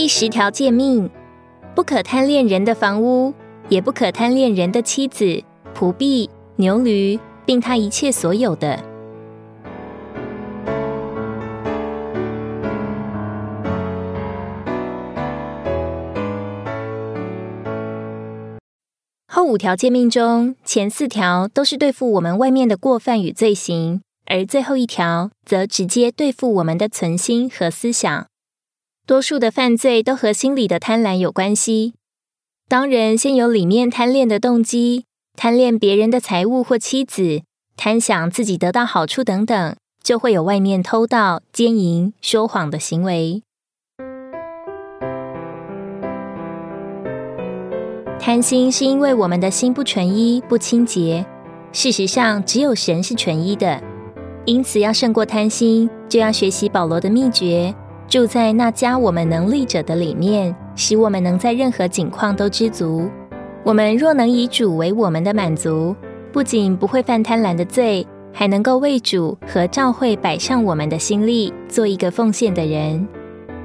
第十条诫命：不可贪恋人的房屋，也不可贪恋人的妻子、仆婢、牛驴，并他一切所有的。后五条诫命中，前四条都是对付我们外面的过犯与罪行，而最后一条则直接对付我们的存心和思想。多数的犯罪都和心理的贪婪有关系。当人先有里面贪恋的动机，贪恋别人的财物或妻子，贪想自己得到好处等等，就会有外面偷盗、奸淫、说谎的行为。贪心是因为我们的心不纯一、不清洁。事实上，只有神是纯一的，因此要胜过贪心，就要学习保罗的秘诀。住在那加我们能力者的里面，使我们能在任何境况都知足。我们若能以主为我们的满足，不仅不会犯贪婪的罪，还能够为主和教会摆上我们的心力，做一个奉献的人。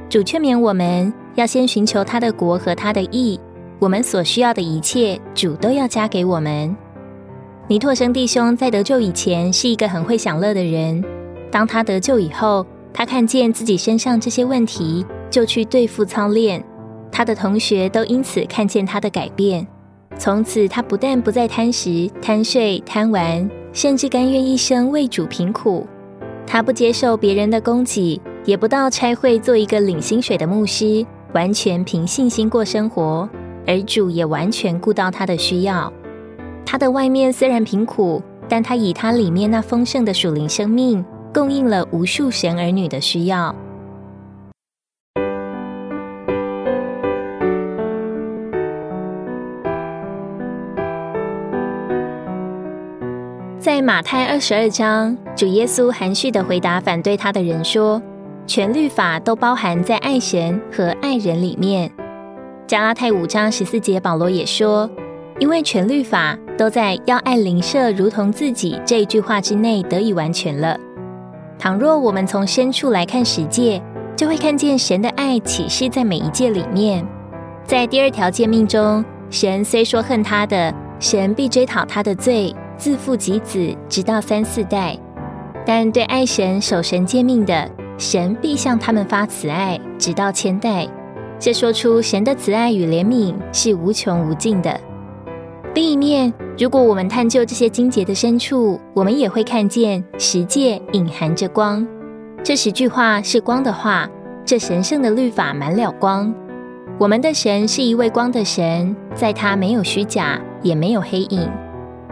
主劝勉我们要先寻求他的国和他的义，我们所需要的一切，主都要加给我们。尼托生弟兄在得救以前是一个很会享乐的人，当他得救以后。他看见自己身上这些问题，就去对付操练。他的同学都因此看见他的改变。从此，他不但不再贪食、贪睡、贪玩，甚至甘愿一生为主贫苦。他不接受别人的供给，也不到差会做一个领薪水的牧师，完全凭信心过生活。而主也完全顾到他的需要。他的外面虽然贫苦，但他以他里面那丰盛的属灵生命。供应了无数神儿女的需要。在马太二十二章，主耶稣含蓄的回答反对他的人说：“全律法都包含在爱神和爱人里面。”加拉太五章十四节，保罗也说：“因为全律法都在要爱邻舍如同自己这一句话之内得以完全了。”倘若我们从深处来看十诫，就会看见神的爱启示在每一诫里面。在第二条诫命中，神虽说恨他的，神必追讨他的罪，自父及子，直到三四代；但对爱神、守神诫命的，神必向他们发慈爱，直到千代。这说出神的慈爱与怜悯是无穷无尽的。另一面，如果我们探究这些经节的深处，我们也会看见十诫隐含着光。这十句话是光的话，这神圣的律法满了光。我们的神是一位光的神，在他没有虚假，也没有黑影。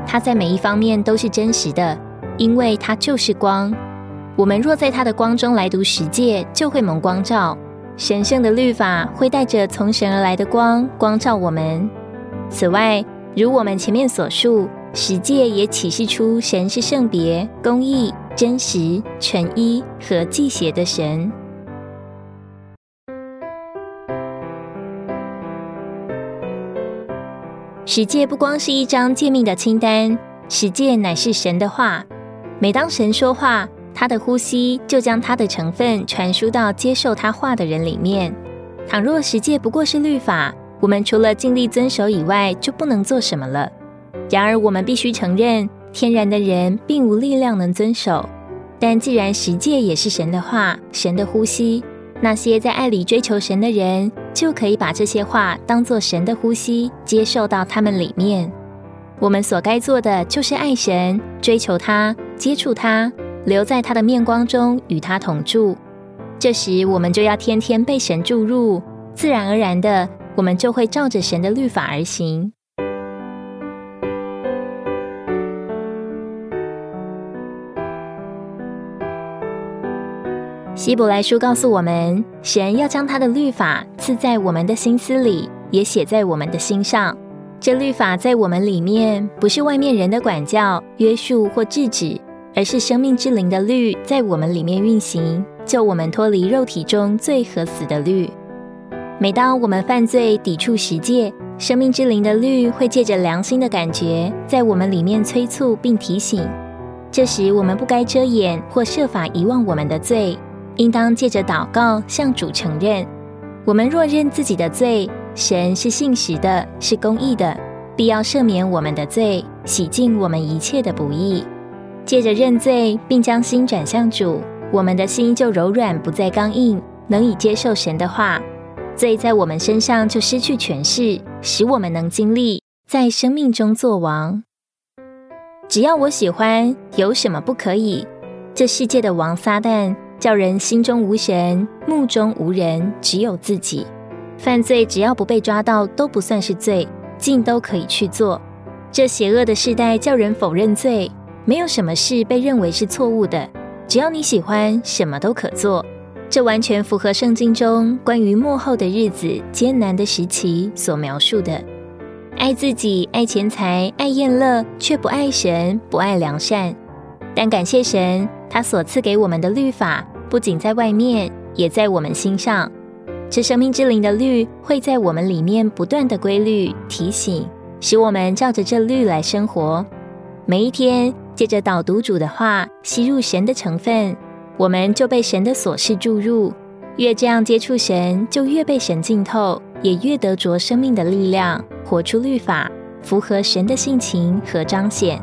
他在每一方面都是真实的，因为他就是光。我们若在他的光中来读十诫，就会蒙光照。神圣的律法会带着从神而来的光，光照我们。此外，如我们前面所述，十诫也启示出神是圣别、公义、真实、纯一和祭邪的神。十诫不光是一张诫命的清单，十诫乃是神的话。每当神说话，他的呼吸就将他的成分传输到接受他话的人里面。倘若十诫不过是律法，我们除了尽力遵守以外，就不能做什么了。然而，我们必须承认，天然的人并无力量能遵守。但既然十诫也是神的话，神的呼吸，那些在爱里追求神的人，就可以把这些话当作神的呼吸，接受到他们里面。我们所该做的，就是爱神，追求他，接触他，留在他的面光中，与他同住。这时，我们就要天天被神注入，自然而然的。我们就会照着神的律法而行。希伯来书告诉我们，神要将他的律法赐在我们的心思里，也写在我们的心上。这律法在我们里面，不是外面人的管教、约束或制止，而是生命之灵的律在我们里面运行，救我们脱离肉体中最合死的律。每当我们犯罪抵触十诫，生命之灵的律会借着良心的感觉，在我们里面催促并提醒。这时，我们不该遮掩或设法遗忘我们的罪，应当借着祷告向主承认。我们若认自己的罪，神是信实的，是公义的，必要赦免我们的罪，洗净我们一切的不义。借着认罪，并将心转向主，我们的心就柔软，不再刚硬，能以接受神的话。罪在我们身上就失去权势，使我们能经历在生命中作王。只要我喜欢，有什么不可以？这世界的王撒旦叫人心中无神，目中无人，只有自己。犯罪只要不被抓到，都不算是罪，尽都可以去做。这邪恶的时代叫人否认罪。没有什么事被认为是错误的，只要你喜欢，什么都可做。这完全符合圣经中关于幕后的日子、艰难的时期所描述的：爱自己、爱钱财、爱宴乐，却不爱神、不爱良善。但感谢神，他所赐给我们的律法，不仅在外面，也在我们心上。这生命之灵的律会在我们里面不断的规律提醒，使我们照着这律来生活。每一天。借着导读主的话，吸入神的成分，我们就被神的琐事注入。越这样接触神，就越被神浸透，也越得着生命的力量，活出律法，符合神的性情和彰显。